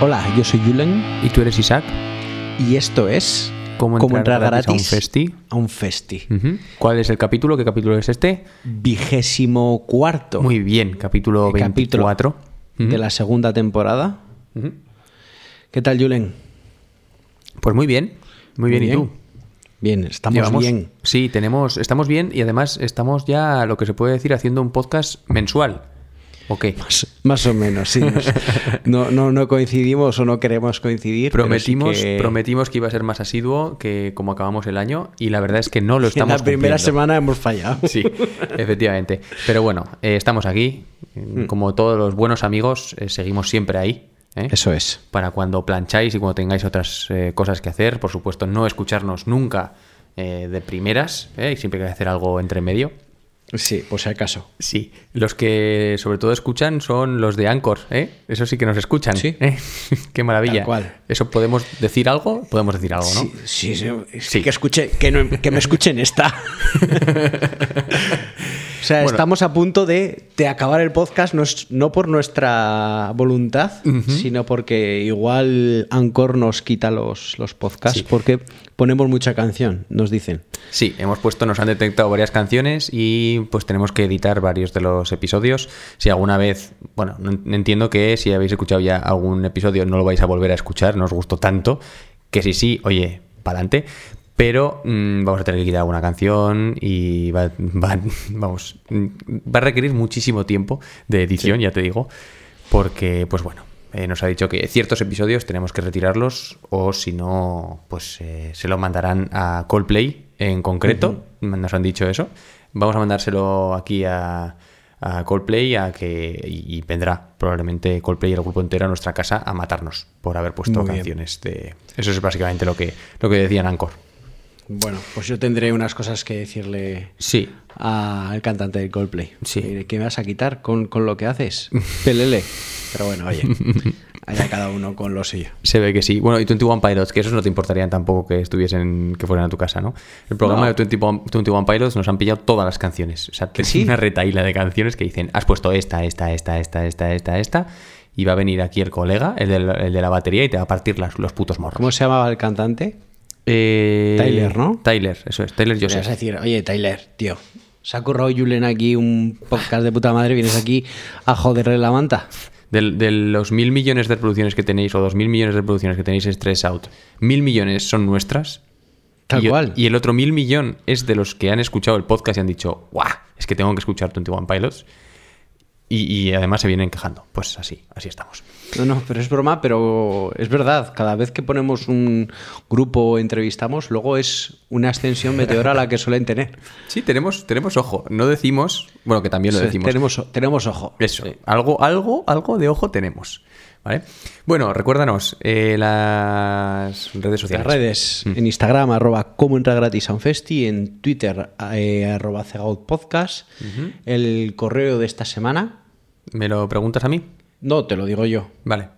Hola, yo soy Julen ¿Y tú eres Isaac? y esto es ¿Cómo Cómo entrar entrar gratis a un festi? a un festi. ¿Cuál es el capítulo? ¿Qué capítulo es este? Vigésimo cuarto Muy bien, capítulo El capítulo 24. de la segunda temporada. ¿Qué tal, Julen? Pues muy bien, muy bien. ¿Y tú? Bien, estamos Llevamos- bien. Sí, tenemos, estamos bien y además estamos ya, lo que se puede decir, haciendo un podcast mensual. ¿O qué? Más, más o menos, sí. nos- No, no, no coincidimos o no queremos coincidir. sí Prometimos, que prometimos que iba a ser más asiduo que como acabamos el año y la verdad es que no lo en estamos la primera cumpliendo. semana hemos fallado. Sí, efectivamente. Pero bueno, eh, estamos aquí. Hmm. Como todos los buenos amigos, eh, seguimos siempre ahí. ¿eh? Eso es. Para cuando plancháis y cuando tengáis otras eh, cosas que hacer. Por supuesto, no escucharnos nunca eh, de primeras. Y siempre hay que hacer algo entre medio. Sí, por si acaso. Sí, los que sobre todo escuchan son los de Anchor, ¿eh? Eso sí que nos escuchan. Sí. ¿eh? Qué maravilla. Tal cual. ¿Eso podemos decir algo? Podemos decir algo, ¿no? Sí, sí, sí. Que, escuche, que, no- que me escuchen esta. o sea, Bueno. estamos a punto de, de acabar el podcast, no, es- no por nuestra voluntad, sino porque igual Anchor nos quita los, los podcasts, Sí. porque ponemos mucha canción, nos dicen. Sí, hemos puesto, nos han detectado varias canciones y pues tenemos que editar varios de los episodios. Si alguna vez, bueno, no en- entiendo que si habéis escuchado ya algún episodio no lo vais a volver a escuchar, no os gustó tanto, que sí, sí, oye, pa'lante. Pero mm, vamos a tener que quitar alguna canción y va, va- vamos, mm, va a requerir muchísimo tiempo de edición, ya te digo, porque, pues bueno, eh, nos ha dicho que ciertos episodios tenemos que retirarlos o si no, pues eh, se lo mandarán a Coldplay en concreto. Nos han dicho eso. Vamos a mandárselo aquí a, a Coldplay a que, y, y vendrá probablemente Coldplay y el grupo entero a nuestra casa a matarnos por haber puesto Muy bien. canciones de... Eso es básicamente lo que, lo que decían Anchor. Bueno, pues yo tendré unas cosas que decirle Sí, al cantante de Coldplay. Sí. ¿Qué me vas a quitar con, con lo que haces? Pelele. Pero bueno, oye, allá cada uno con lo suyo. Se ve que sí. Bueno, y 21 Pilots, que esos no te importarían tampoco que estuviesen, que fueran a tu casa, ¿no? El programa No. de 21, 21 Pilots nos han pillado todas las canciones. O sea, ¿Que es sí? una retaíla de canciones que dicen, has puesto esta, esta, esta, esta, esta, esta, esta, y va a venir aquí el colega, el de la, el de la batería, y te va a partir las- los putos morros. ¿Cómo se llamaba el cantante? Eh, Tyler, ¿no? Tyler, eso es, Tyler Le vas a Joseph. decir, oye, Tyler, tío, se ha currado Julen aquí un podcast de puta madre, vienes aquí a joderle la manta. De, los mil millones de reproducciones que tenéis, o dos mil millones de reproducciones que tenéis en Stress Out, mil millones son nuestras. Tal y, cual. Y el otro mil millón es de los que han escuchado el podcast y han dicho, ¡guau! Es que tengo que escuchar 21 Pilots. Y, y además se vienen quejando. Pues así, así estamos. No, no, pero es broma, pero es verdad. Cada vez que ponemos un grupo o entrevistamos, luego es una extensión meteora la que suelen tener. Sí, tenemos, tenemos ojo. No decimos, bueno, que también lo Sí, decimos. Tenemos, tenemos ojo. Eso, algo, algo, algo de ojo tenemos. ¿Vale? Bueno, recuérdanos eh, las redes sociales. Las redes, Mm. en Instagram, arroba como entra gratis a un festi, en Twitter, eh, arroba cegout podcast, el correo de esta semana, ¿Me lo preguntas a mí? no, te lo digo yo, Vale.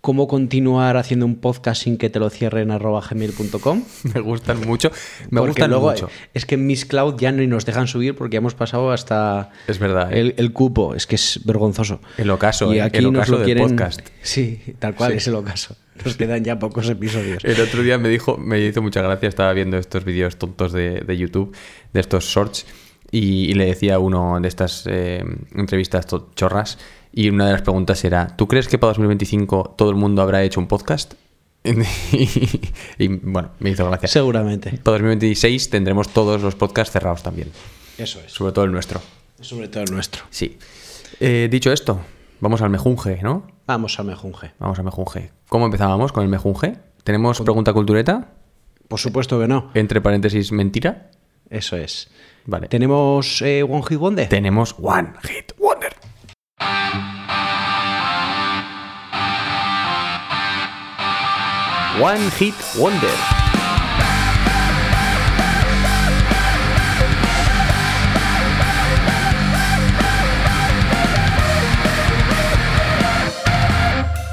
cómo continuar haciendo un podcast sin que te lo cierren arroba gmail.com. Me gustan mucho. Me Porque gustan luego mucho. es que en Miss Cloud ya no nos dejan subir porque ya hemos pasado hasta Es verdad, ¿eh? el, el cupo. Es que es vergonzoso. El ocaso, y ¿eh? aquí El nos ocaso lo del quieren. podcast. Sí, tal cual Sí. es el ocaso. Nos quedan ya pocos episodios. El otro día me dijo, me hizo mucha gracia, estaba viendo estos vídeos tontos de, de YouTube, de estos shorts, y, y le decía a uno de estas eh, entrevistas chorras, y una de las preguntas era, ¿tú crees que para 2025 todo el mundo habrá hecho un podcast? y, y, bueno, me hizo gracia. Seguramente. Para 2026 tendremos todos los podcasts cerrados también, Eso es. sobre todo el nuestro. Sobre todo el nuestro. Sí. Eh, dicho esto, vamos al mejunje, ¿no? Vamos al mejunje. Vamos a Mejunje. ¿Cómo empezábamos con el Mejunje? ¿Tenemos pregunta cultureta? Por supuesto que no. Entre paréntesis, mentira. Eso es. Vale. ¿Tenemos eh, One Hit Wonder? Tenemos One Hit Wonder. One Hit Wonder.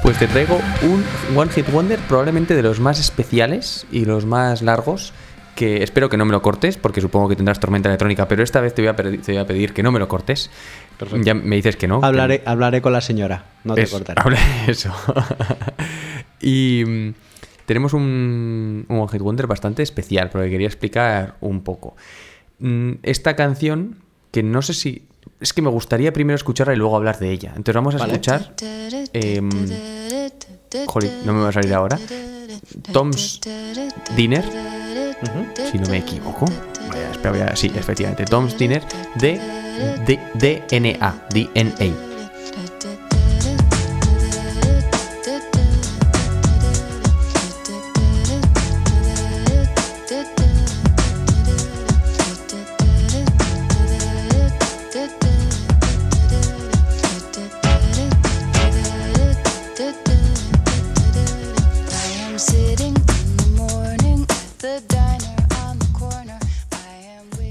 Pues te traigo un One Hit Wonder probablemente de los más especiales y los más largos que espero que no me lo cortes porque supongo que tendrás tormenta electrónica, pero esta vez te voy a, pedir- te voy a pedir que no me lo cortes. Ya me dices que no. que- hablaré, hablaré con la señora. No te cortaré. habla- Eso. y mm, tenemos un, un One Hit Wonder bastante especial, porque quería explicar un poco. Mm, Esta canción, que no sé si. Es que me gustaría primero escucharla y luego hablar de ella. Entonces vamos a Vale. escuchar. em, jolín, no me va a salir ahora. Tom's Dinner, si no me equivoco. Vaya, espera, voy a- sí, efectivamente. Tom's Dinner de, de DNA. DNA.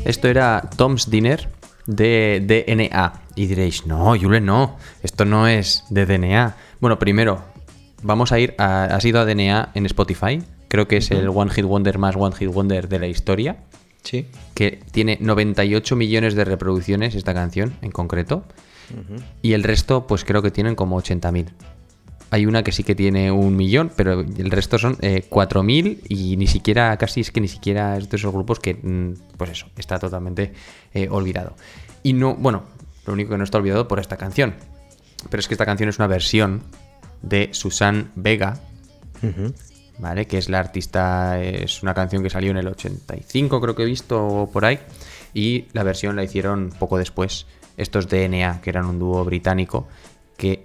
Esto era Tom's Dinner de DNA. Y diréis, no, Yule, no. Esto no es de DNA. Bueno, primero, vamos a ir a. ¿Has ido a DNA en Spotify? Creo que es el One Hit Wonder más One Hit Wonder de la historia. Sí. Que tiene 98 millones de reproducciones esta canción en concreto. Y el resto, pues creo que tienen como 80.000. Hay una que sí que tiene un millón, pero el resto son eh, 4.000 y ni siquiera, casi es que ni siquiera es de esos grupos que, mm, pues eso, está totalmente eh, olvidado. Y no, bueno, lo único que no está olvidado por esta canción. Pero es que esta canción es una versión de Susan Vega, ¿vale? Que es la artista, es una canción que salió en el 85, creo que he visto o por ahí. Y la versión la hicieron poco después estos DNA, que eran un dúo británico, que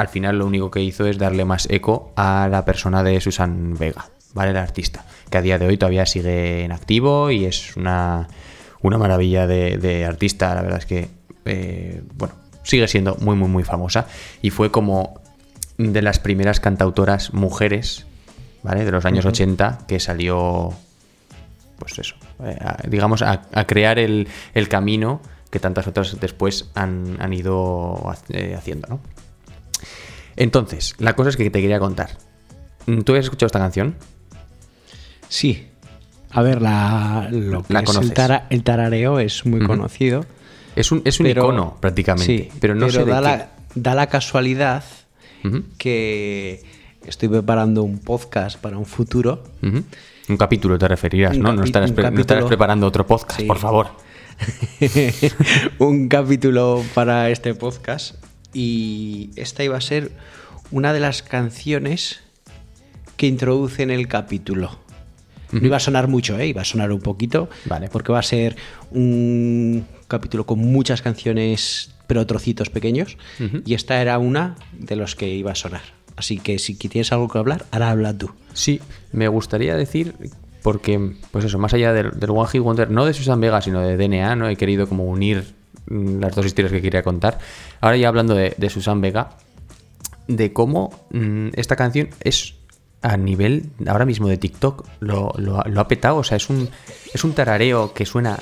al final lo único que hizo es darle más eco a la persona de Susan Vega, ¿vale? La artista, que a día de hoy todavía sigue en activo y es una, una maravilla de, de artista, la verdad es que, eh, bueno, sigue siendo muy, muy, muy famosa y fue como de las primeras cantautoras mujeres, ¿vale? De los años 80 que salió, pues eso, eh, a- digamos, a, a crear el, el camino que tantas otras después han, han ido eh, haciendo, ¿no? Entonces, la cosa es que te quería contar. Mm, ¿Tú habías escuchado esta canción? Sí. A ver, la, lo que La es el, tara- el tarareo es muy conocido. Es un, es un pero- icono prácticamente, Sí, pero no sé de da, qué. la, da la casualidad que estoy preparando un podcast para un futuro. Un capítulo te referirás, ¿no? No estarás, no preparando otro podcast, Sí. por favor. un capítulo para este podcast y esta iba a ser una de las canciones que introducen el capítulo. No iba a sonar mucho, ¿eh? iba a sonar un poquito, Vale. porque va a ser un capítulo con muchas canciones, pero trocitos pequeños, y esta era una de los que iba a sonar. Así que si tienes algo que hablar, ahora habla tú. Sí, me gustaría decir, porque, pues eso, más allá del, del One Hit Wonder, no de Susan Vega, sino de DNA, ¿no? He querido como unir las dos historias que quería contar. Ahora ya hablando de, Susan Vega, de cómo mm, esta canción es a nivel ahora mismo de TikTok, lo, lo lo ha petado, o sea, es un, es un tarareo que suena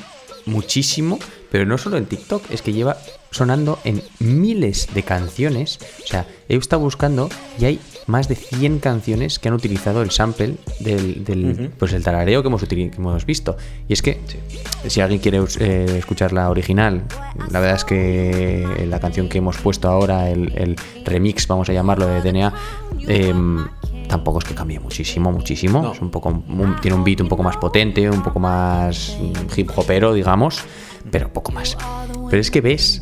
muchísimo, pero no solo en TikTok, es que lleva sonando en miles de canciones. O sea, he estado buscando y hay más de 100 canciones que han utilizado el sample del, del, pues el tarareo que hemos, que hemos visto. Y es que, si alguien quiere eh, escuchar la original, la verdad es que la canción que hemos puesto ahora, el, el remix, vamos a llamarlo, de DNA, em, tampoco es que cambie muchísimo, muchísimo. No. Es un poco, un- tiene un beat un poco más potente, un poco más hip hopero, digamos, pero poco más. Pero es que ves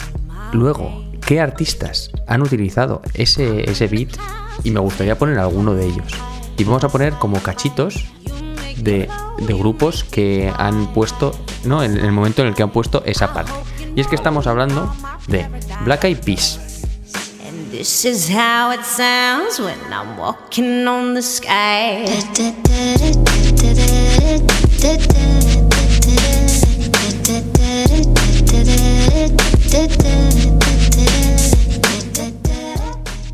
luego qué artistas han utilizado ese, ese beat y me gustaría poner alguno de ellos. Y vamos a poner como cachitos de, de grupos que han puesto, ¿no? En el momento en el que han puesto esa parte. Y es que estamos hablando de Black Eyed Peas. And This is how it sounds when I'm walking on the sky.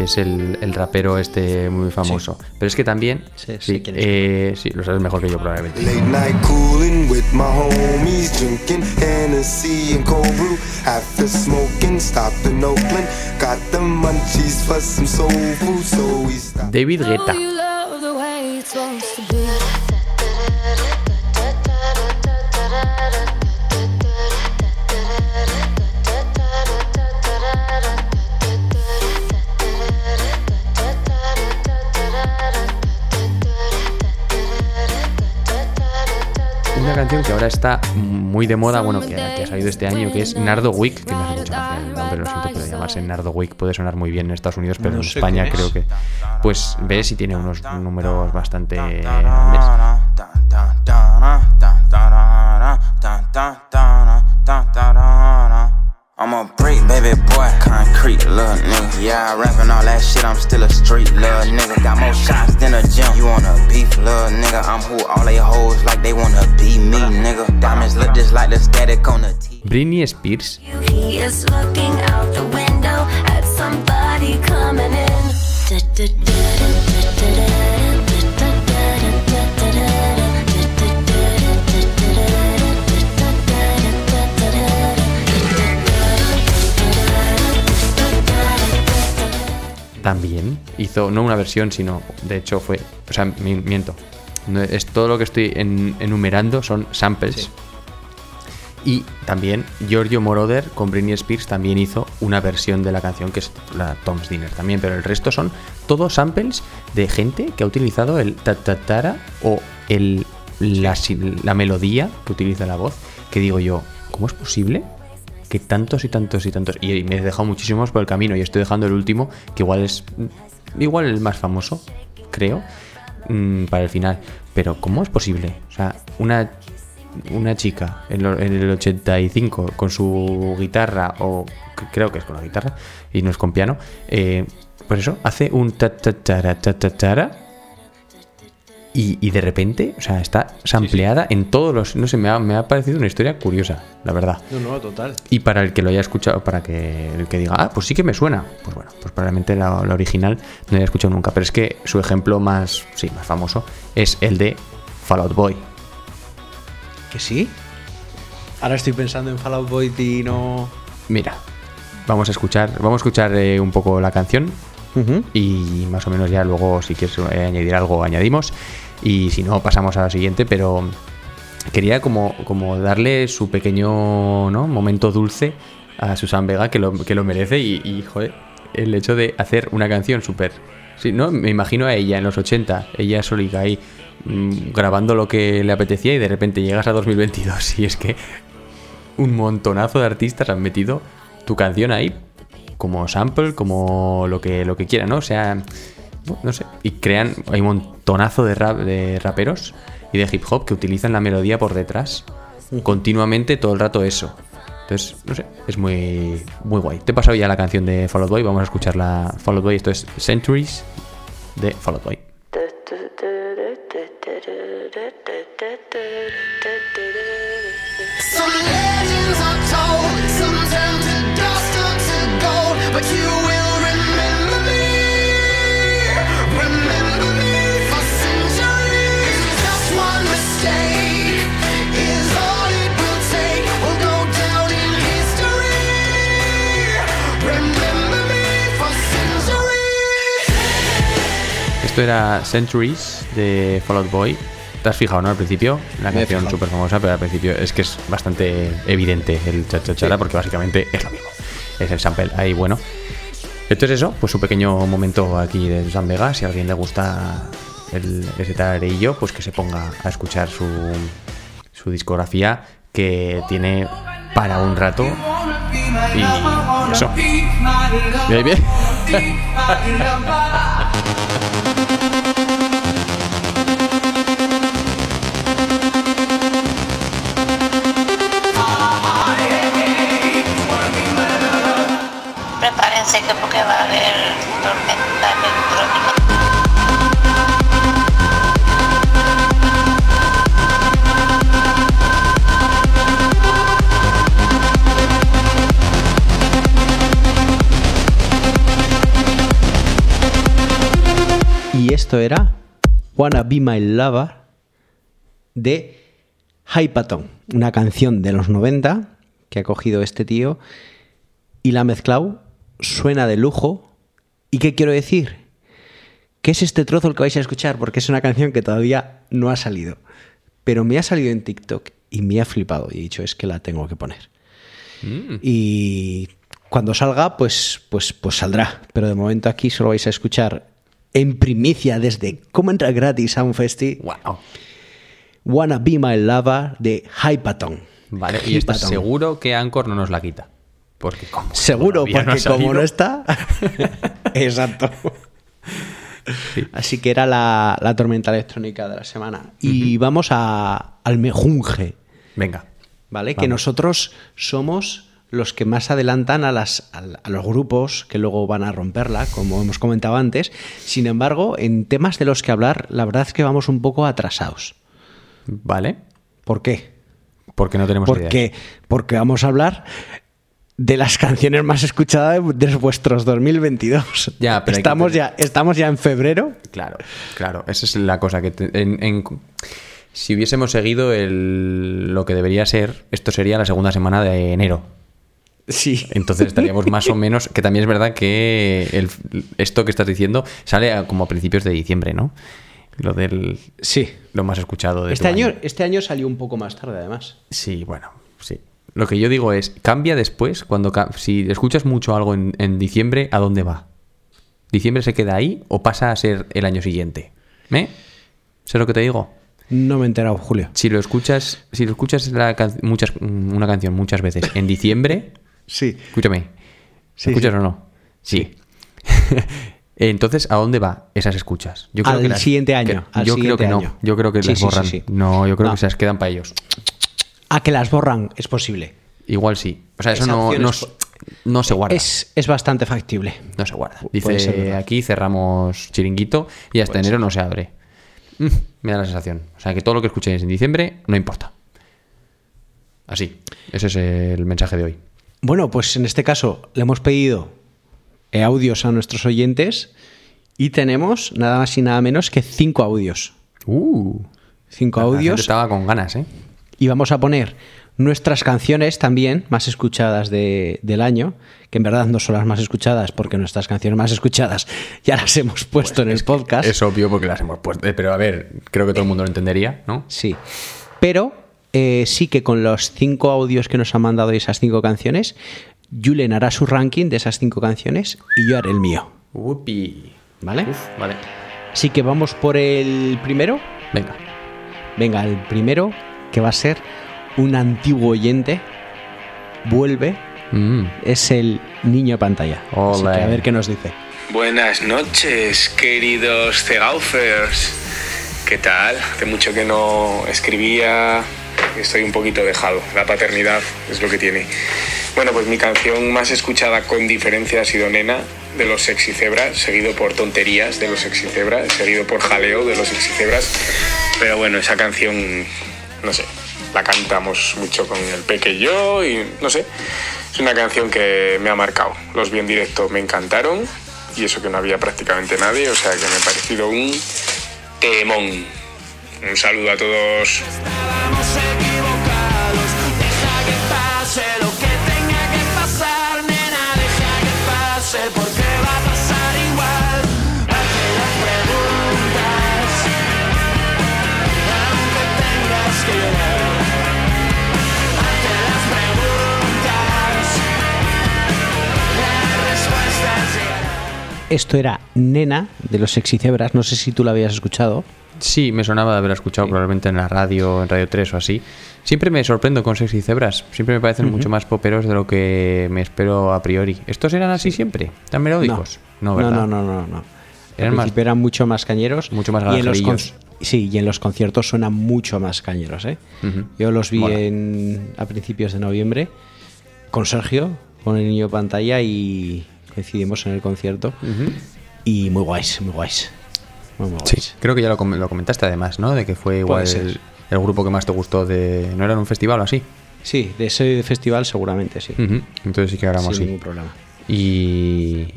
que es el, el rapero este muy famoso. Pero es que también. Sí, sí, sé quién es. eh, sí, lo sabes mejor que yo probablemente. Late night cooling with my homies, drinking Hennessy and cold brew. After smoking, stopped in Oakland, got the munchies for some soul food, so we stopped. David Guetta. Canción que ahora está muy de moda, bueno, que, que ha salido este año, que es Nardo Wick, que me hace mucha gracia el nombre, lo siento, pero llamarse Nardo Wick puede sonar muy bien en Estados Unidos, pero No en España es. creo que, pues ves y tiene unos números bastante grandes. I'm a brick, baby boy, concrete, little nigga. Yeah, I rapping all that shit, I'm still a street, little nigga. Got more shots than a gym. You wanna beef, little nigga? I'm who all they hoes like they wanna be me, nigga. Diamonds look just like the static on the T. Britney Spears, He is looking out the window at somebody coming in. También hizo, no una versión, sino, de hecho fue, o sea, mi- miento, es todo lo que estoy en- enumerando son samples. Y también Giorgio Moroder con Britney Spears también hizo una versión de la canción que es la Tom's Dinner también, pero el resto son todos samples de gente que ha utilizado el tatatara o el, la, la melodía que utiliza la voz, que digo yo, ¿cómo es posible? Que tantos y tantos y tantos, y me he dejado muchísimos por el camino y estoy dejando el último, que igual es mm, igual el más famoso, creo, mm, para el final. Pero ¿cómo es posible? O sea, una una chica en, lo- en el 85 con su guitarra, o creo que es con la guitarra, y no es con piano, eh, pues eso, hace un ta ta ta ta tara, y, y de repente, o sea, está sampleada en todos los. No sé, me ha, me ha parecido una historia curiosa, la verdad. No, no, total. Y para el que lo haya escuchado, para que el que diga, ah, pues sí que me suena, pues bueno, pues probablemente la, la original no la haya escuchado nunca. Pero es que su ejemplo más, sí, más famoso es el de Fallout Boy. ¿Que sí? Ahora estoy pensando en Fallout Boy y no... Mira, vamos a escuchar, vamos a escuchar eh, un poco la canción y más o menos ya luego si quieres añadir algo añadimos y si no pasamos a la siguiente, pero quería como, como darle su pequeño ¿no? momento dulce a Susan Vega que lo, que lo merece y, y, joder, el hecho de hacer una canción súper... Sí, ¿no? Me imagino a ella en los 80, ella solita ahí mm, grabando lo que le apetecía y de repente llegas a 2022 y es que un montonazo de artistas han metido tu canción ahí como sample, como lo que, lo que quieran, ¿no? O sea, no, sé. Y crean, hay un montonazo de, rap, de raperos y de hip hop que utilizan la melodía por detrás continuamente todo el rato eso. Entonces, no sé, es muy, muy guay. Te he pasado ya la canción de Fall Out Boy, vamos a escuchar la Fall Out Boy. Esto es Centuries de Fall Out Boy. Esto era Centuries de Fall Out Boy. ¿Te has fijado, no? Al principio, la canción súper famosa, pero al principio es que es bastante evidente el cha-cha-chara, porque básicamente es lo mismo. Es el sample ahí, bueno. Entonces, eso, pues un pequeño momento aquí de Susan Vega. Si a alguien le gusta el, ese tarareillo, pues que se ponga a escuchar su, su discografía, que tiene para un rato. Y eso. Bien, bien. Prepárense que porque va a haber tormenta electrónica. Esto era Wanna Be My Lover de Hypaton, una canción de los 90 que ha cogido este tío y la ha mezclado, suena de lujo. ¿Y qué quiero decir? Que es este trozo el que vais a escuchar porque es una canción que todavía no ha salido, pero me ha salido en TikTok y me ha flipado y he dicho es que la tengo que poner. Y cuando salga, pues, pues, pues saldrá. Pero de momento aquí solo vais a escuchar en primicia desde cómo entrar gratis a un festi. Wow. Wanna Be My Lover de Hypaton. Vale, y estás Hypaton. seguro que Anchor no nos la quita. Porque como Seguro, porque no como no está. Exacto. Así que era la, la tormenta electrónica de la semana. Y vamos a, al mejunje. Venga. ¿vale? Que nosotros somos los que más adelantan a, las, a, los grupos que luego van a romperla, como hemos comentado antes. Sin embargo, en temas de los que hablar, la verdad es que vamos un poco atrasados. Vale. ¿Por qué? Porque no tenemos idea. Porque, porque vamos a hablar de las canciones más escuchadas de, vuestros 2022. Ya, pero estamos, tener- ya, estamos ya en febrero. Claro, claro. Esa es la cosa que... te- en- en- si hubiésemos seguido el- lo que debería ser, esto sería la segunda semana de enero. Sí. Entonces estaríamos más o menos... Que también es verdad que el- esto que estás diciendo sale a- como a principios de diciembre, ¿no? Lo del... Sí. Lo más escuchado de Este año, este año salió un poco más tarde, además. Sí, bueno, sí. Lo que yo digo es, cambia después, cuando si escuchas mucho algo en, en diciembre, ¿a dónde va? ¿Diciembre se queda ahí o pasa a ser el año siguiente? ¿Eh? ¿Sé lo que te digo? No me he enterado, Julio. Si lo escuchas, si lo escuchas la can- muchas, una canción muchas veces en diciembre, Sí. escúchame, Sí, ¿escuchas sí. o no? Sí. Entonces, ¿a dónde va esas escuchas? Yo Al que las- siguiente año, que- al yo creo que no. Yo creo que las borran. No, yo creo No. que se las quedan para ellos. A que las borran es posible. Igual sí. O sea, eso no, no, se guarda. Es, es bastante factible. No se guarda. Ser Dice aquí cerramos chiringuito y hasta Puede enero ser. no se abre. Mm, me da la sensación. O sea que todo lo que escuchéis en diciembre no importa. Así. Ese es el mensaje de hoy. Bueno, pues en este caso le hemos pedido eh, audios a nuestros oyentes y tenemos nada más y nada menos que cinco audios. Uh. Cinco audios. estaba con ganas, ¿eh? Y vamos a poner nuestras canciones también más escuchadas de- del año, que en verdad no son las más escuchadas, porque nuestras canciones más escuchadas ya las hemos puesto en el podcast. Es obvio porque las hemos puesto. Eh, Pero a ver, creo que todo el mundo lo entendería, ¿no? Sí. Pero eh, sí que con los cinco audios que nos han mandado y esas cinco canciones, Julen hará su ranking de esas cinco canciones y yo haré el mío. Upi. ¿Vale? Uf, vale. Así que vamos por el primero. Venga. Venga, el primero, que va a ser un antiguo oyente, vuelve, Mm. es el niño de pantalla. Así que a ver qué nos dice. Buenas noches, queridos Cegaufers. ¿Qué tal? Hace mucho que no escribía, estoy un poquito dejado. La paternidad es lo que tiene. Bueno, pues mi canción más escuchada con diferencia ha sido Nena de los Sexicebras, seguido por Tonterías de los Sexicebras, seguido por Jaleo de los Sexicebras. Pero bueno, esa canción, no sé, la cantamos mucho con el Peque y yo y no sé, es una canción que me ha marcado. Los vi en directo, me encantaron y eso que no había prácticamente nadie, o sea que me ha parecido un temón. Un saludo a todos. Esto era Nena de los Sexy Cebras, no sé si tú lo habías escuchado. Sí, me sonaba de haber escuchado probablemente en la radio, en Radio 3 o así. Siempre me sorprendo con Sexy Cebras. Siempre me parecen mucho más poperos de lo que me espero a priori. ¿Estos eran así siempre? ¿Tan melódicos? No, no, ¿verdad? no, no, no, no. Eran más- eran mucho más cañeros. Mucho más y en los garajerillos. con- Sí, y en los conciertos suenan mucho más cañeros, ¿eh? Yo los vi en, a principios de noviembre con Sergio, con el niño pantalla y coincidimos en el concierto. Y muy guays, muy guays. Muy, muy Sí, guays. creo que ya lo, com- lo comentaste además, ¿no? De que fue igual el, el grupo que más te gustó de... ¿No era en un festival o así? Sí, de ese festival seguramente sí. Entonces sí que hablamos, Sin sí. ningún problema. Y...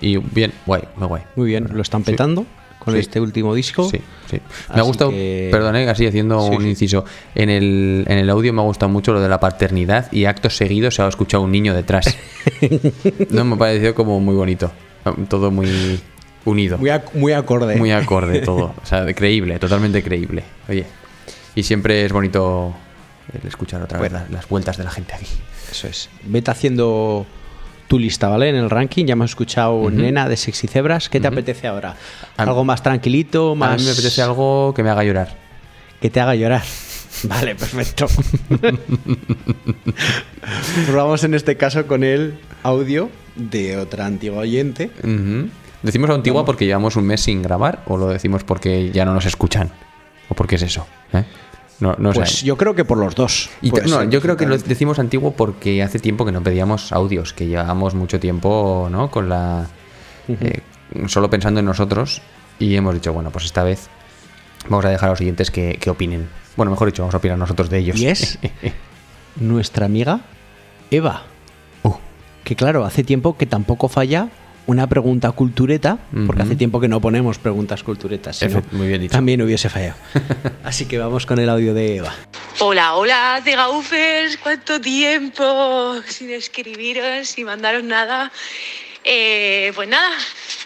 Y bien, guay, muy guay. Muy bien, lo están petando con Sí. este último disco. Sí, sí. Me ha gustado, que- perdón, eh, así haciendo Sí, un sí. inciso. En el, en el audio me ha gustado mucho lo de la paternidad y actos seguidos se ha escuchado un niño detrás. no, me ha parecido como muy bonito. Todo muy unido. Muy, ac- muy acorde. Muy acorde todo. O sea, creíble, totalmente creíble. Oye, y siempre es bonito el escuchar otra vez las, las vueltas de la gente aquí. Eso es. Vete haciendo tu lista, ¿vale? En el ranking ya hemos escuchado Nena de Sexy Cebras. ¿Qué te apetece ahora? ¿Algo más tranquilito? Más... A mí me apetece algo que me haga llorar. Que te haga llorar. Vale, perfecto. vamos en este caso con el audio de otra antigua oyente. ¿Decimos antigua porque llevamos un mes sin grabar o lo decimos porque ya no nos escuchan? ¿O porque es eso? ¿Eh? No, no Pues sé. yo creo que por los dos. Y no, yo creo que lo decimos antiguo porque hace tiempo que no pedíamos audios, que llevamos mucho tiempo, ¿no? Con la. eh, solo pensando en nosotros y hemos dicho, bueno, pues esta vez vamos a dejar a los siguientes que, que opinen. Bueno, mejor dicho, vamos a opinar nosotros de ellos. Y es nuestra amiga Eva. Uh. Que claro, hace tiempo que tampoco falla una pregunta cultureta, porque hace tiempo que no ponemos preguntas culturetas. muy bien dicho. También hubiese fallado. Así que vamos con el audio de Eva. Hola, hola, Gaufers, ¿cuánto tiempo sin escribiros, sin mandaros nada? Eh, pues nada,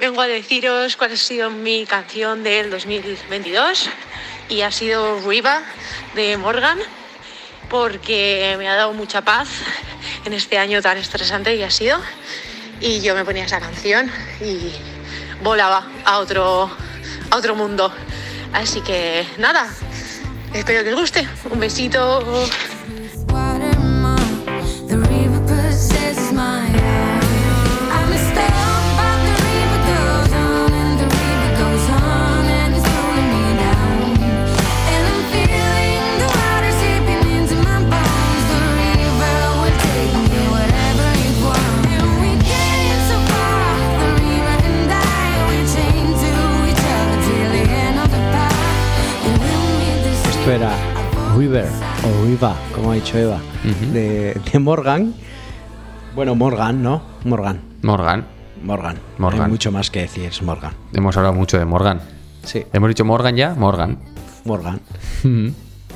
vengo a deciros cuál ha sido mi canción del 2022 y ha sido Riva de Morgan porque me ha dado mucha paz en este año tan estresante que ha sido y yo me ponía esa canción y volaba a otro, a otro mundo. Así que nada, espero que os guste. Un besito. Era River o Riva, como ha dicho Eva, de, de Morgan. Bueno, Morgan, ¿no? Morgan. Morgan. Morgan. Morgan. Hay mucho más que decir, es Morgan. Hemos hablado mucho de Morgan. Sí, Hemos dicho Morgan ya, Morgan. Morgan.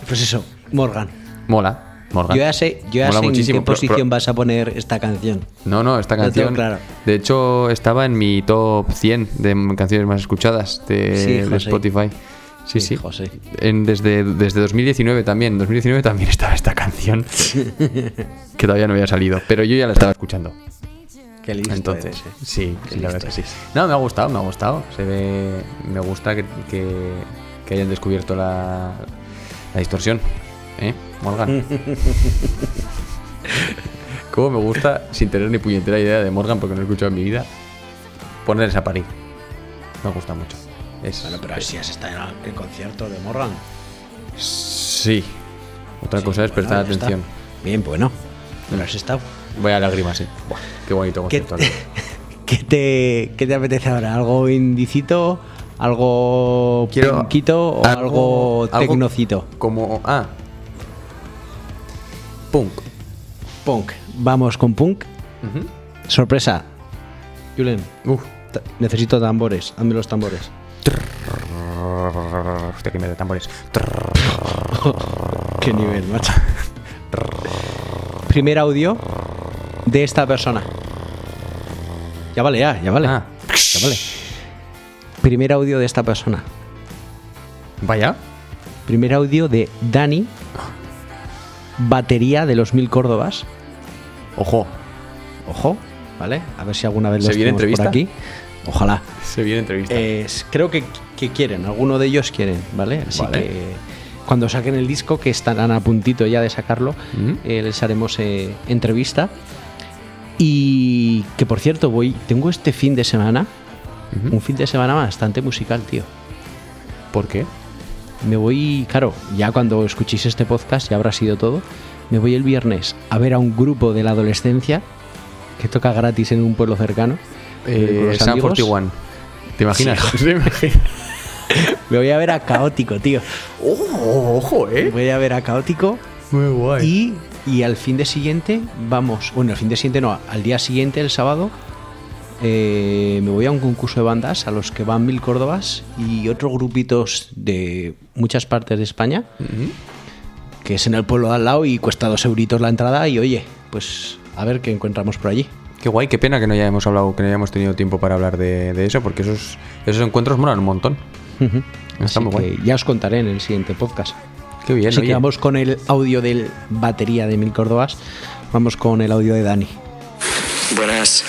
Pues eso, Morgan. Mola, Morgan. Yo ya sé, yo ya sé en qué posición pro- vas a poner esta canción. No, no, esta canción. claro. De hecho, estaba en mi top 100 de canciones más escuchadas de, Sí, de. Spotify. Sí, sí. Sí, José. En, desde, desde 2019 también. En 2019 también estaba esta canción. que todavía no había salido. Pero yo ya la estaba escuchando. Qué listo Entonces, eres, eh. sí, Qué sí, la verdad que sí. No, me ha gustado, me ha gustado. Se ve, me gusta que, que, que hayan descubierto la, la distorsión. ¿Eh? Morgan. Cómo me gusta, sin tener ni puñetera idea de Morgan, porque no he escuchado en mi vida, poner esa parí. Me gusta mucho. Es, Bueno, pero si has estado en el concierto de Morgan. Sí. Otra cosa es Bueno, prestar está. atención. Bien, bueno. Pero has estado. Vaya lágrimas, sí. Buah, qué bonito ¿Qué, concierto. ¿Qué te, ¿Qué te apetece ahora? ¿Algo indicito? ¿Algo Quiero punkito o algo, tecnocito? Como. Ah. Punk. Punk. Vamos con punk. Sorpresa. Julen, Uf. necesito tambores. Hazme los tambores. Hostia, que me da tambores. Qué nivel, macho. Primer audio de esta persona. Ya vale, ya, ya vale. Ah. Ya vale. Primer audio de esta persona. Vaya. Primer audio de Dani. Batería de los mil Córdobas. Ojo. Ojo, ¿vale? A ver si alguna vez lo ¿Se viene tenemos por entrevista? aquí. Ojalá. Se viene entrevista. Es- creo que, que quieren, alguno de ellos quieren, ¿vale? Así Vale. que cuando saquen el disco, que estarán a puntito ya de sacarlo, eh, les haremos eh, entrevista. Y que por cierto, voy, tengo este fin de semana, un fin de semana bastante musical, tío. ¿Por qué? Me voy, claro, ya cuando escuchéis este podcast ya habrá sido todo. Me voy el viernes a ver a un grupo de la adolescencia que toca gratis en un pueblo cercano. Eh, los San amigos. 41. ¿Te imaginas? Sí. Sí, me. Me voy a ver a Caótico, tío. ¡Ojo, ojo, eh! Voy a ver a Caótico. Muy guay. Y, y al fin de siguiente vamos. Bueno, al fin de siguiente no, al día siguiente, el sábado, eh, me voy a un concurso de bandas a los que van mil Córdobas y otros grupitos de muchas partes de España, que es en el pueblo de al lado y cuesta dos euritos la entrada. Y oye, pues a ver qué encontramos por allí. Qué guay, qué pena que no hayamos hablado, que no hayamos tenido tiempo para hablar de, de eso, porque esos, esos encuentros molan un montón. Está Así muy guay. que ya os contaré en el siguiente podcast. Qué bien, Así oye. que vamos con el audio del batería de Mil Córdobas. Vamos con el audio de Dani. Buenas.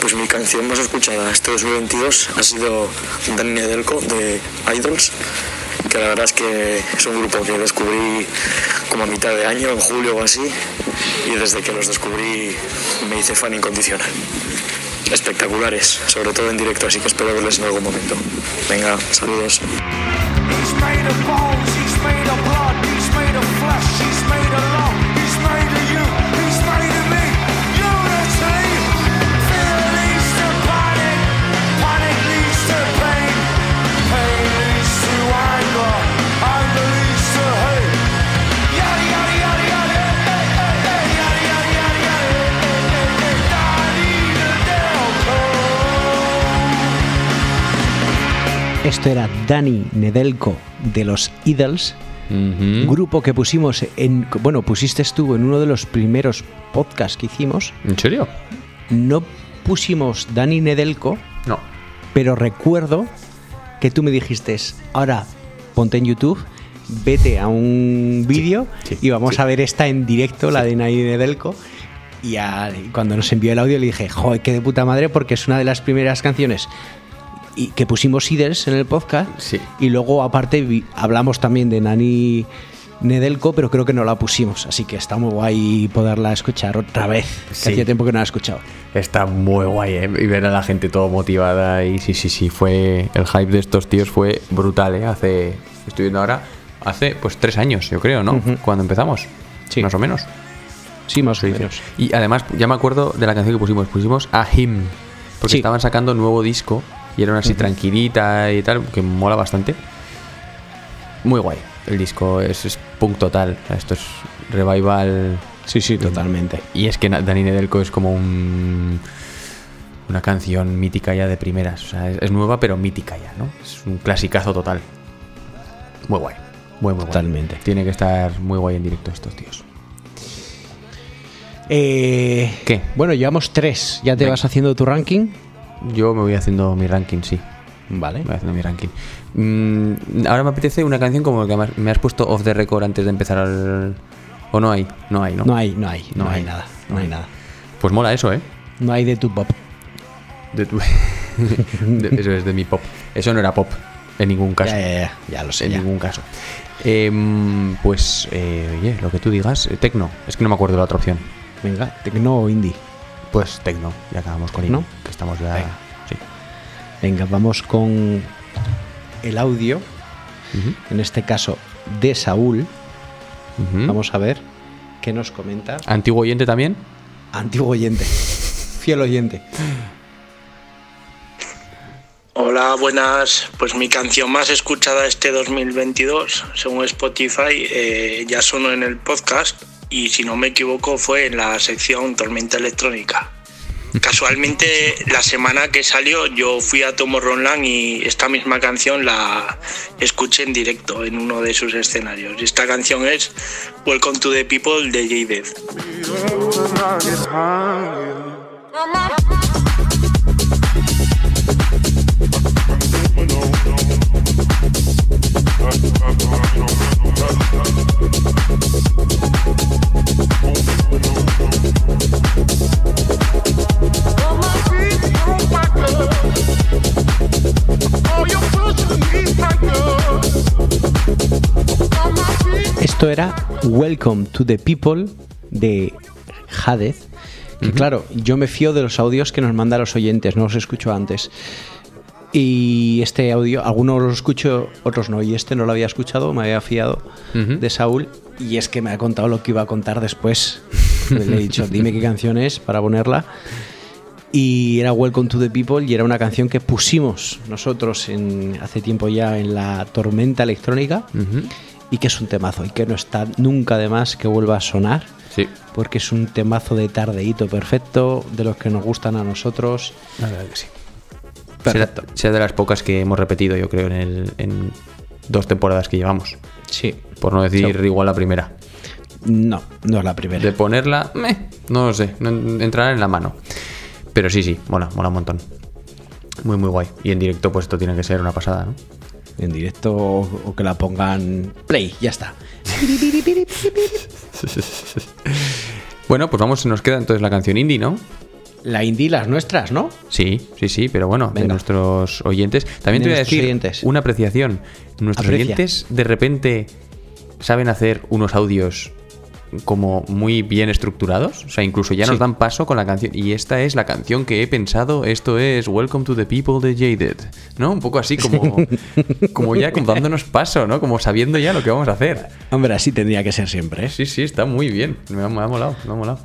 Pues mi canción más escuchada este 2022 ha sido Dani Nedelko de Idols, que la verdad es que es un grupo que descubrí como a mitad de año, en julio o así, y desde que los descubrí me hice fan incondicional. Espectaculares, sobre todo en directo, así que espero verles en algún momento. Venga, saludos. Esto era Dani Nedelko de los Idols, grupo que pusimos en. Bueno, pusiste tú en uno de los primeros podcasts que hicimos. ¿En serio? No pusimos Dani Nedelko, No. pero recuerdo que tú me dijiste: ahora ponte en YouTube, vete a un vídeo y vamos a ver esta en directo, la de Dani Nedelko. Y a- y cuando nos envió el audio le dije, joder, qué de puta madre, porque es una de las primeras canciones y que pusimos Idols en el podcast. Y luego, aparte, vi- hablamos también de Nani Nedelko, pero creo que no la pusimos. Así que está muy guay poderla escuchar otra vez. Que Sí. hacía tiempo que no la he escuchado. Está muy guay, ¿eh? Y ver a la gente todo motivada. Y sí, sí, sí, fue. El hype de estos tíos fue brutal, ¿eh? Hace. Estoy viendo ahora. Hace pues tres años, yo creo, ¿no? Cuando empezamos. Sí. Más o menos. Sí, más o menos. Y además, ya me acuerdo de la canción que pusimos. Pusimos a Him. Porque estaban sacando nuevo disco. Y era una así tranquilita y tal. Que mola bastante. Muy guay. El disco es, es punk total. O sea, Esto es revival. Sí, sí, totalmente. Y es que Dani Nedelko es como un. Una canción mítica ya de primeras. O sea, es, es nueva, pero mítica ya, ¿no? Es un clasicazo total. Muy guay. Muy, muy guay. Totalmente. Tiene que estar muy guay en directo estos tíos. Eh, ¿Qué? Bueno, llevamos tres. ¿Ya te vas haciendo tu ranking? Yo me voy haciendo mi ranking, sí. Vale. Voy haciendo mi ranking. Mm, ahora me apetece una canción como que me- has puesto off the record antes de empezar al. ¿O no hay? No hay, ¿no? No hay, no hay, no, hay nada. No hay nada. Pues mola eso, ¿eh? No hay de tu pop. De tu- de- eso es de mi pop. Eso no era pop, en ningún caso. Ya, ya, ya, ya lo sé, En ya. ningún caso. Em, pues, eh, oye, lo que tú digas, eh, tecno. Es que no me acuerdo de la otra opción. Venga, tecno o indie. Pues tecno, ya acabamos con indie, ¿No? que estamos ya. Venga. Sí. Venga, vamos con el audio. En este caso, de Saúl. Vamos a ver qué nos comenta. Antiguo oyente también. Antiguo oyente. Fiel oyente. Hola, buenas. Pues mi canción más escuchada este 2022, según Spotify, eh, ya sonó en el podcast y si no me equivoco fue en la sección Tormenta Electrónica. Casualmente la semana que salió yo fui a Tomorrowland y esta misma canción la escuché en directo en uno de sus escenarios. Esta canción es Welcome to the People de my esto era Welcome to the People de Hades. Que claro, yo me fío de los audios que nos mandan los oyentes, no los escucho antes. Y este audio, algunos los escucho, otros no. Y este no lo había escuchado, me había fiado de Saúl. Y es que me ha contado lo que iba a contar después. Le he dicho, dime qué canción es para ponerla. Y era Welcome to the People y era una canción que pusimos nosotros en, hace tiempo ya en la tormenta electrónica y que es un temazo y que no está nunca de más que vuelva a sonar. Sí. Porque es un temazo de tardeíto perfecto, de los que nos gustan a nosotros. La verdad que sí. Será, será de las pocas que hemos repetido, yo creo, en, el, en dos temporadas que llevamos. Sí. Por no decir Sí. igual la primera. No, no es la primera. De ponerla, meh, no lo sé, no entrará en la mano. Pero sí, sí, mola, mola un montón. Muy, muy guay. Y en directo, pues esto tiene que ser una pasada, ¿no? En directo o, o que la pongan play, ya está. Bueno, pues vamos, nos queda entonces la canción indie, ¿no? La indie, las nuestras, ¿no? Sí, sí, sí, pero bueno, de nuestros oyentes. También De te voy a decir oyentes. una apreciación. Nuestros Aprecia. oyentes de repente saben hacer unos audios como muy bien estructurados. O sea, incluso ya nos dan paso con la canción. Y esta es la canción que he pensado. Esto es Welcome to the People de Jaded. ¿No? Un poco así como, como ya como dándonos paso, ¿no? Como sabiendo ya lo que vamos a hacer. Hombre, así tendría que ser siempre, ¿eh? Sí, sí, está muy bien. Me ha, me ha molado, me ha molado.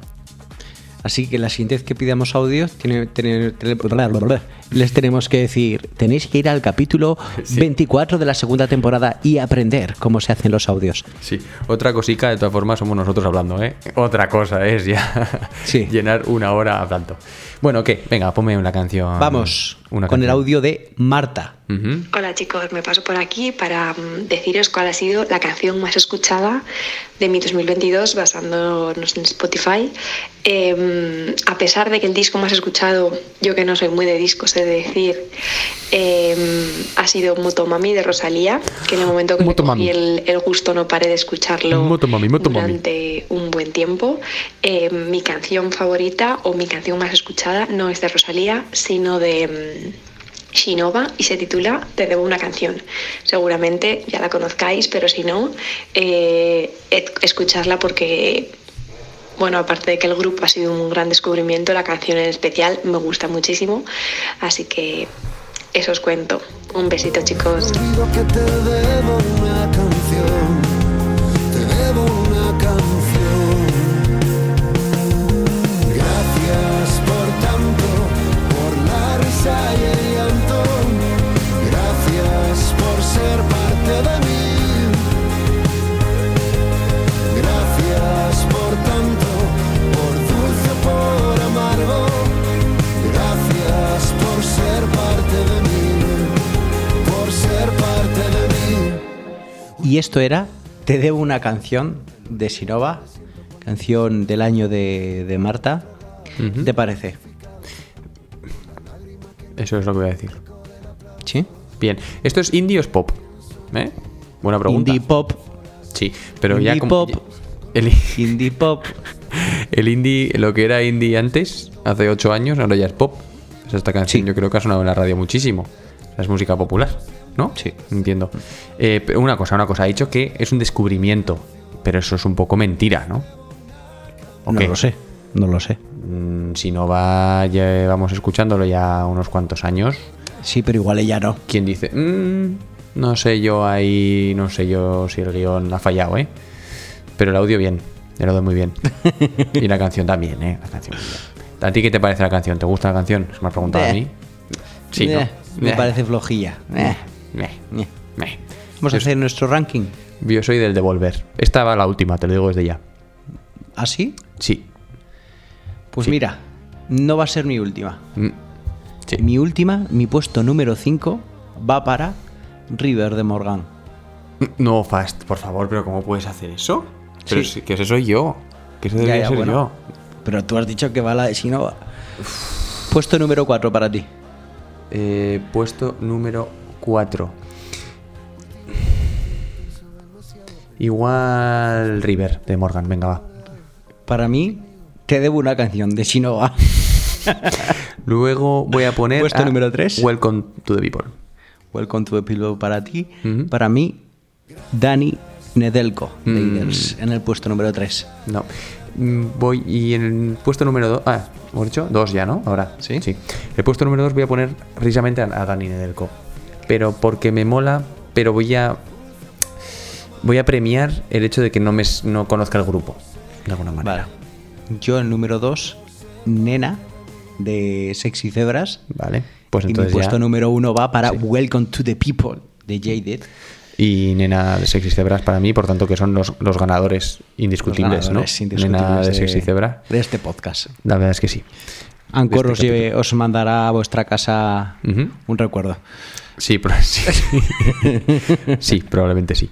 Así que la siguiente vez que pidamos audios, tiene- tiene- tele- les tenemos que decir, tenéis que ir al capítulo 24 de la segunda temporada y aprender cómo se hacen los audios. Sí, otra cosica, de todas formas, somos nosotros hablando, ¿eh? Otra cosa es ya llenar una hora hablando. Bueno, ¿qué? Venga, ponme una canción. Vamos una con el canción. audio de Marta. Ujú. Hola chicos, me paso por aquí para mm, deciros cuál ha sido la canción más escuchada de mi 2022 basándonos en Spotify. Eh, a pesar de que el disco más escuchado, yo que no soy muy de discos, he de decir, eh, ha sido Motomami de Rosalía, que en el momento que me Motomami. cogí el, el gusto no paré de escucharlo Motomami, Motomami. durante un buen tiempo. Eh, mi canción favorita o mi canción más escuchada no es de Rosalía, sino de... mm, Shinova y se titula Te debo una canción. Seguramente ya la conozcáis, pero si no, eh, escucharla porque, bueno, aparte de que el grupo ha sido un gran descubrimiento, la canción en especial me gusta muchísimo. Así que eso os cuento. Un besito, chicos. Y esto era Te debo una canción de Sinova, canción del año de, de Marta. ¿Qué ¿Te parece? Eso es lo que voy a decir. ¿Sí? Bien. ¿Esto es indie o es pop? ¿Eh? Buena pregunta. Indie pop. Sí, pero ya Indie como. pop. El, indie pop. El indie, lo que era indie antes, hace ocho años, ahora ya es pop. Esta canción yo creo que ha sonado en la radio muchísimo. Es música popular, ¿no? Sí. Entiendo. Eh, pero una cosa, una cosa. Ha dicho que es un descubrimiento, pero eso es un poco mentira, ¿no? ¿O No qué? lo sé, no lo sé. Mm, Si no va, llevamos escuchándolo ya unos cuantos años. Sí, pero igual ella no. ¿Quién dice? "Mm, no sé yo ahí, no sé yo si el guion ha fallado, ¿eh? Pero el audio bien, el audio muy bien. y la canción también, ¿eh? La canción muy bien. ¿A ti qué te parece la canción? ¿Te gusta la canción? Se me has preguntado a mí. Sí, ¿no? Me Eh. parece flojilla. Meh, meh. Vamos a hacer nuestro ranking. Yo soy del Devolver. Esta va la última, te lo digo desde ya. ¿Ah, sí? Sí. Pues mira, no va a ser mi última. Mm, Mi última, mi puesto número 5, va para River de Morgan. No, Fast, por favor, pero ¿cómo puedes hacer eso? Pero Sí. si- que ese soy yo. Que ese Ya, debería ya, ser bueno. yo. Pero tú has dicho que va la de Sinova. Puesto número 4 para ti. Eh, puesto número 4. Igual River de Morgan, venga, va. Para mí, te debo una canción de Sinova. Luego voy a poner. Puesto a número tres. Welcome to the People. Welcome to the Pillow para ti. Para mí, Dani Nedelko, de Mm. Eagles, en el puesto número 3. No. Mm, Voy y en el puesto número 2. Ah, hemos dicho dos ya, ¿no? Ahora. Sí. Sí. El puesto número 2 voy a poner precisamente a, a Dani Nedelko. Pero porque me mola, pero voy a. Voy a premiar el hecho de que no me no conozca el grupo. De alguna manera. Yo el número 2, Nena, de Sexy Zebras. Vale. Pues y mi entonces puesto ya. número 1 va para Welcome to the People, de Jaded. Y Nena de Sexy Cebras para mí, por tanto, que son los, los ganadores indiscutibles, Los ganadores ¿no? indiscutibles Nena de de- Sexy Cebra. de este podcast. La verdad es que sí. Ancor os, este os mandará a vuestra casa un recuerdo. Sí, pro- sí. Sí, probablemente sí.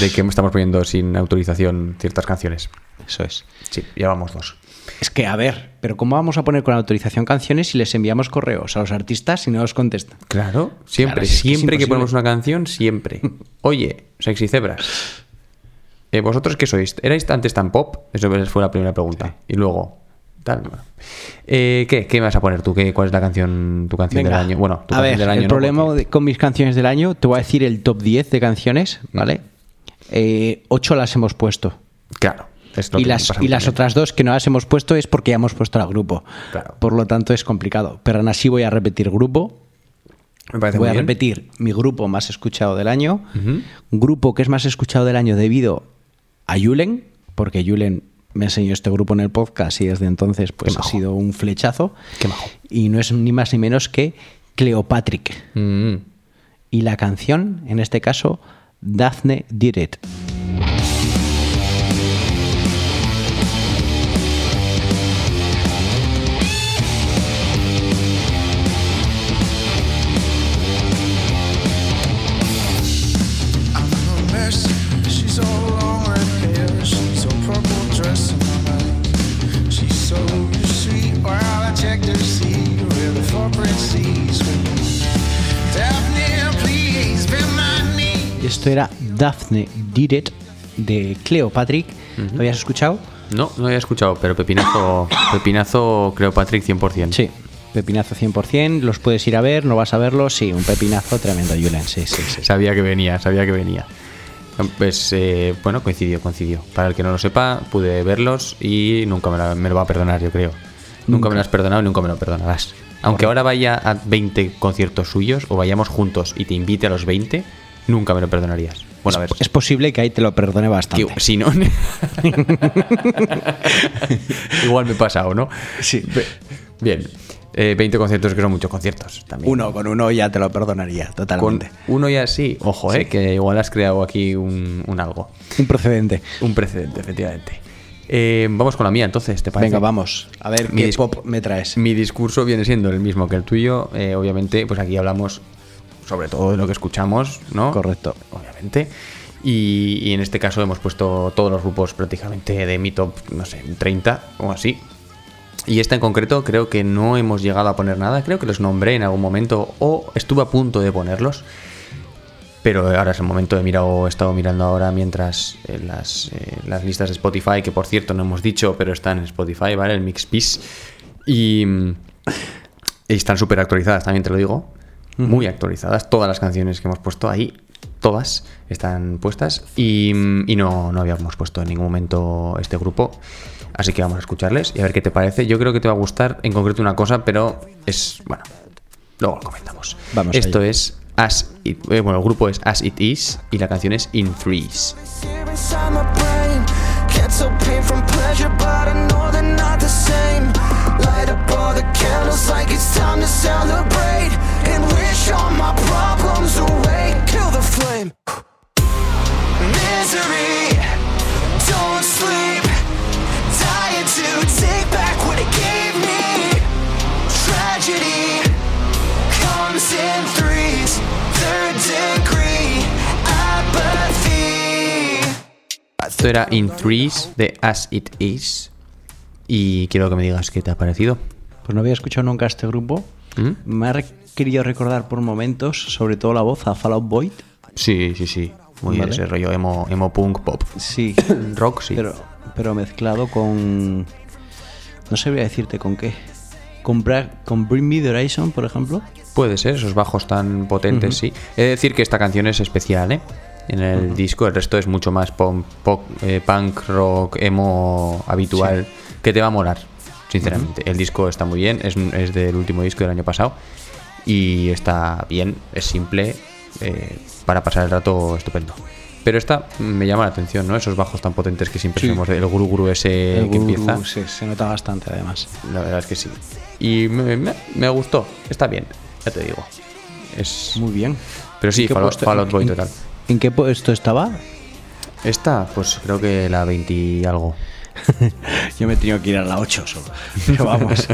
De que estamos poniendo sin autorización ciertas canciones. Eso es. Sí, llevamos dos. Es que, a ver, pero ¿cómo vamos a poner con autorización canciones si les enviamos correos a los artistas y no nos contestan? Claro, siempre, Claro, que siempre que, ponemos una canción, siempre. Oye, Sexy Cebras. eh, ¿Vosotros qué sois? ¿Erais antes tan pop? Eso fue la primera pregunta. Y luego, tal. bueno. Eh, ¿qué? ¿Qué me vas a poner tú? ¿Qué, ¿Cuál es la canción, tu canción Venga. del año? Bueno, tu a canción ver, del año el no, problema porque- con mis canciones del año, te voy a decir el top 10 de canciones, ¿vale? Eh, ocho las hemos puesto. Claro. Y las, y las otras dos que no las hemos puesto es porque ya hemos puesto al grupo. Por lo tanto es complicado. Pero aún así voy a repetir grupo. Me parece voy muy a bien. repetir mi grupo más escuchado del año. Ujú. Grupo que es más escuchado del año debido a Yulen, porque Yulen me enseñó este grupo en el podcast y desde entonces pues ha sido un flechazo. Y no es ni más ni menos que Cleopatrick. Mm. Y la canción, en este caso, Daphne Did It. Esto era Daphne Did It de Cleopatrick. ¿Lo habías escuchado? No, no había escuchado, pero Pepinazo, Pepinazo creo Patrick 100%. Sí, pepinazo 100%. Los puedes ir a ver, no vas a verlos. Sí, un pepinazo tremendo, Julen. Sí, sí, sí. Sabía que venía, sabía que venía. Pues eh, bueno, coincidió, coincidió. Para el que no lo sepa, pude verlos y nunca me, la- me lo va a perdonar, yo creo. Nunca, me lo has perdonado y nunca me lo perdonarás. Aunque ahora vaya a 20 conciertos suyos o vayamos juntos y te invite a los 20, nunca me lo perdonarías. Bueno, a ver. Es posible que ahí te lo perdone bastante. Que- si no. Igual me he pasado, ¿no? Sí. Bien. Eh, 20 conciertos que son muchos conciertos también. Uno con uno ya te lo perdonaría, Con totalmente. uno y así, ojo, eh, que igual has creado aquí un, un algo. Un procedente. Un precedente, efectivamente. Eh, vamos con la mía, entonces, ¿te parece? Venga, vamos. A ver Mi qué pop me traes. Mi discurso viene siendo el mismo que el tuyo. eh, obviamente, pues aquí hablamos sobre todo de lo que escuchamos, ¿no? Correcto. Obviamente. Y, y en este caso hemos puesto todos los grupos prácticamente de mi top, no sé, 30 o así. Y esta en concreto creo que no hemos llegado a poner nada. Creo que los nombré en algún momento o estuve a punto de ponerlos. Pero ahora es el momento de mirar, o he estado mirando ahora mientras eh, las, eh, las listas de Spotify, que por cierto no hemos dicho, pero están en Spotify, ¿vale? El Mix Piece. Y, y están súper actualizadas, también te lo digo. Muy actualizadas. Todas las canciones que hemos puesto ahí, todas están puestas. Y, y no, no habíamos puesto en ningún momento este grupo. Así que vamos a escucharles y a ver qué te parece. Yo creo que te va a gustar en concreto una cosa, pero es. Bueno, luego lo comentamos. Vamos Esto allá. es As It, eh, bueno, el grupo es As It Is y la canción es In Threes. Up all the candles like it's time to celebrate. And wish all my problems away. Kill the flame. Misery, don't sleep. Dying to take back what it gave me. Tragedy comes in threes. Third degree apathy. In Threes As It Is. Y quiero que me digas qué te ha parecido. Pues no había escuchado nunca este grupo. ¿Mm? Me ha querido recordar por momentos, sobre todo la voz, a Fall Out Boy. Sí, sí, sí. Muy Vale. ese rollo emo, emo punk pop. Sí. Rock, sí. Pero, pero mezclado con. No sabría decirte con qué. Con, Bra- con Bring Me the Horizon, por ejemplo. Puede ser, esos bajos tan potentes, sí. He de decir que esta canción es especial, ¿eh? en el disco. El resto es mucho más pom- pop, eh, punk, rock, emo habitual, que te va a molar, sinceramente. El disco está muy bien, es, es del último disco del año pasado y está bien, es simple, eh, para pasar el rato estupendo. Pero esta me llama la atención, ¿no? Esos bajos tan potentes que siempre Sí. el guru guru ese El que gurú, empieza. sí, se nota bastante además. La verdad es que sí. Y me, me- me gustó, está bien, ya te digo. Es Muy bien. Pero sí, ¿En qué Fall puesto- Boy en- total. ¿En qué puesto estaba? Esta, pues creo que la 20 y algo. Yo me he tenido que ir a la 8 solo. Pero vamos.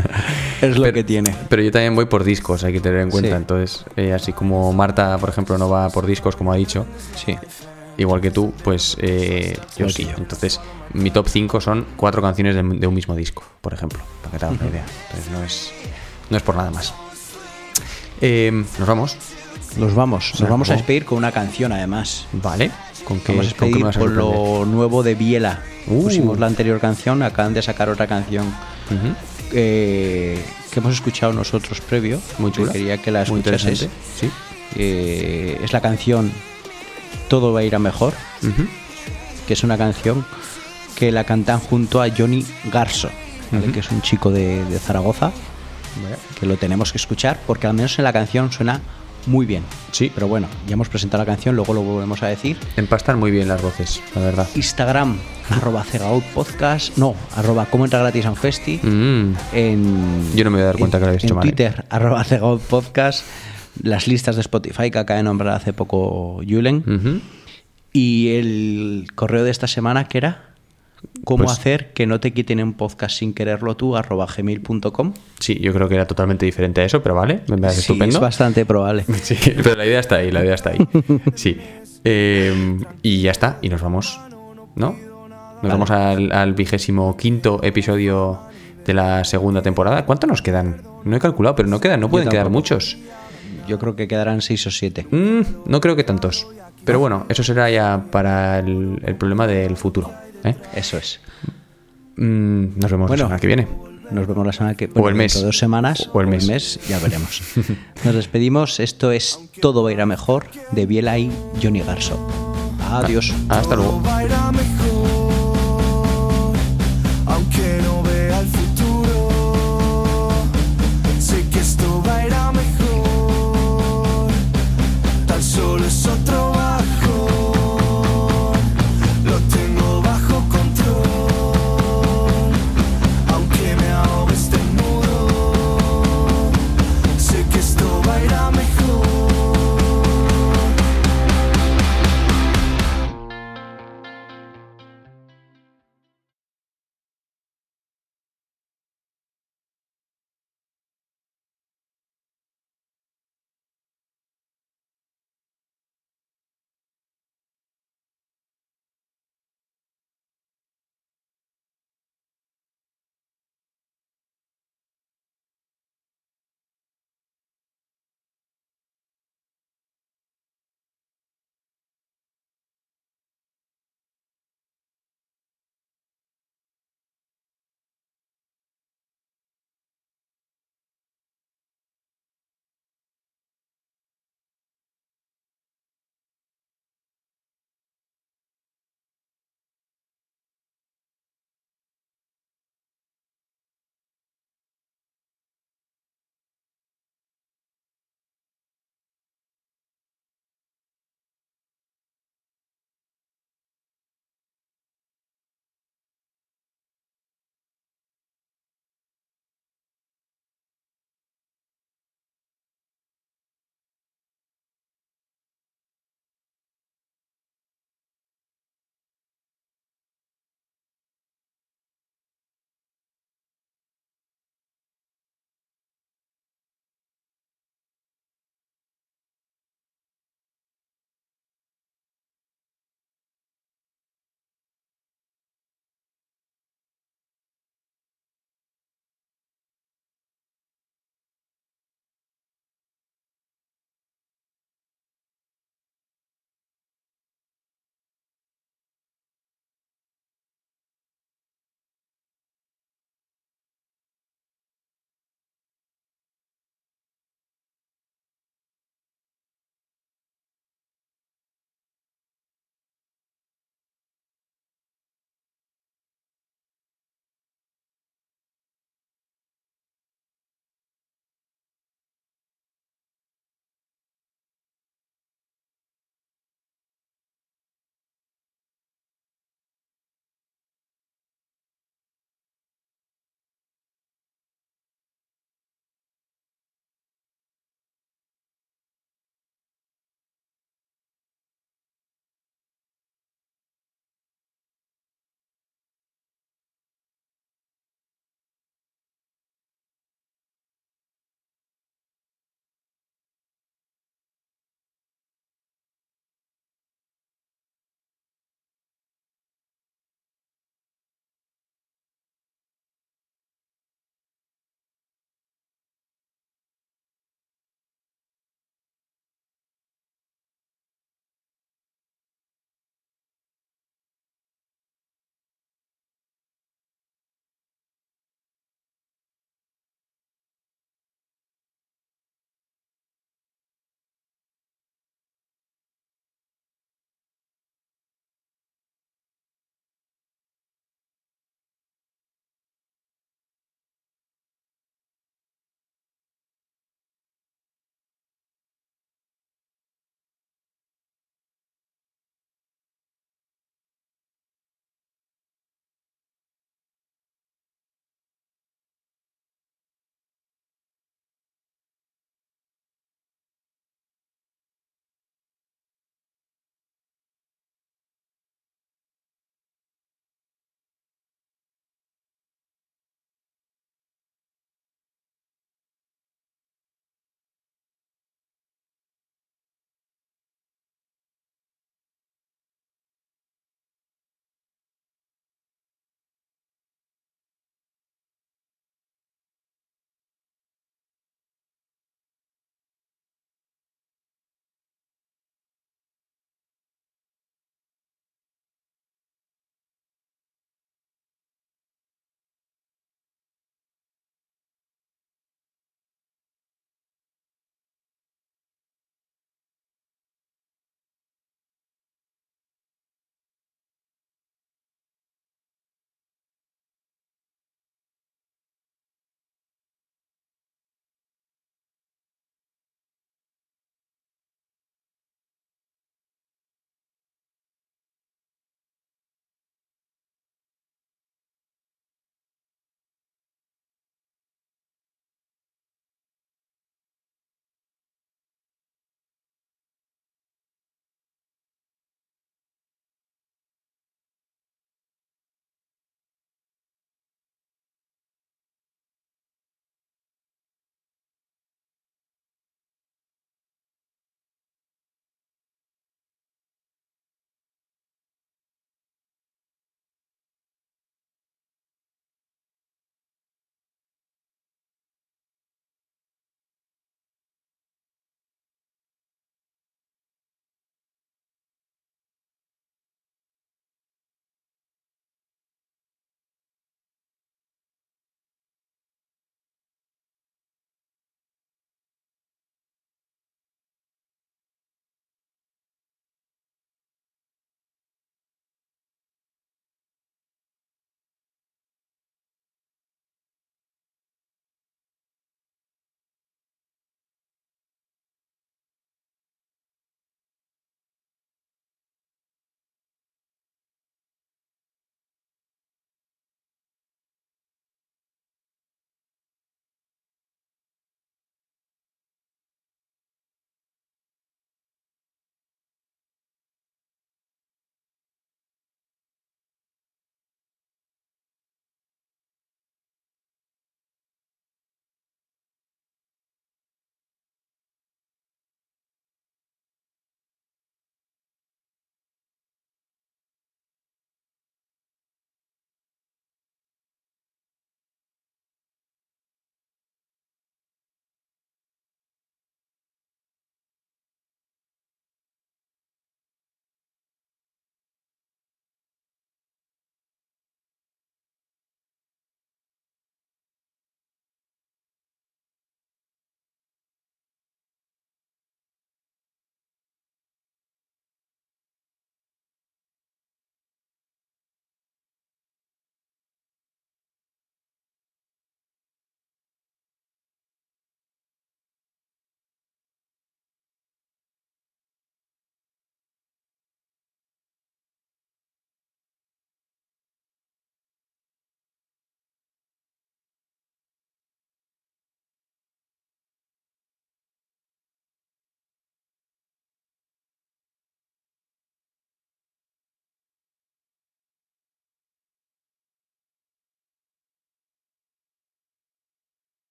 es lo que tiene. Pero yo también voy por discos, hay que tener en cuenta. Sí. Entonces, eh, así como Marta, por ejemplo, no va por discos, como ha dicho, Sí. igual que tú, pues eh, yo sí. yo. Entonces, mi top 5 son cuatro canciones de, de un mismo disco, por ejemplo, para que te hagas una idea. Entonces, no es, no es por nada más. Eh, Nos vamos. Nos vamos. Nos vamos a despedir con una canción además. Vale. ¿Con qué, Vamos a con qué despedir con lo nuevo de Biela. Uh. Pusimos la anterior canción, acaban de sacar otra canción eh, que hemos escuchado nosotros previo. Muy chula. Quería que la escuchases. Sí. Eh, es la canción Todo va a ir a mejor, que es una canción que la cantan junto a Johnny Garso, que es un chico de, de Zaragoza, que lo tenemos que escuchar porque al menos en la canción suena muy bien. Sí. Pero bueno, ya hemos presentado la canción, luego lo volvemos a decir. Empastan muy bien las voces, la verdad. Instagram, arroba Podcast, no, arroba como entra gratis a un festi. Mm. En, Yo no me voy a dar cuenta en- que lo habéis hecho en mal, ¿eh? Twitter, arroba Cegaut Podcast, las listas de Spotify que acaba de nombrar hace poco Julen. Y el correo de esta semana que era cómo Pues- hacer que no te quiten un podcast sin quererlo tú, arroba gmail.com. Sí, yo creo que era totalmente diferente a eso, pero vale, me parece Sí, estupendo. es bastante probable. Sí, pero la idea está ahí, la idea está ahí. Sí. Eh, y ya está, y nos vamos, ¿no? Nos vamos al, al vigésimo quinto episodio de la segunda temporada. ¿Cuánto nos quedan? No he calculado, pero no quedan, no pueden quedar muchos. Yo creo que quedarán seis o siete. Mm, no creo que tantos. Pero bueno, eso será ya para el, el problema del futuro. ¿Eh? Eso es. Mm, nos vemos Bueno. la semana que viene. Nos vemos la semana que O el mes. dos semanas O el mes. ya veremos. Nos despedimos. Esto es Todo va a ir a mejor de Biela y Johnny Garso. Adiós. Hasta luego.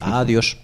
Adiós.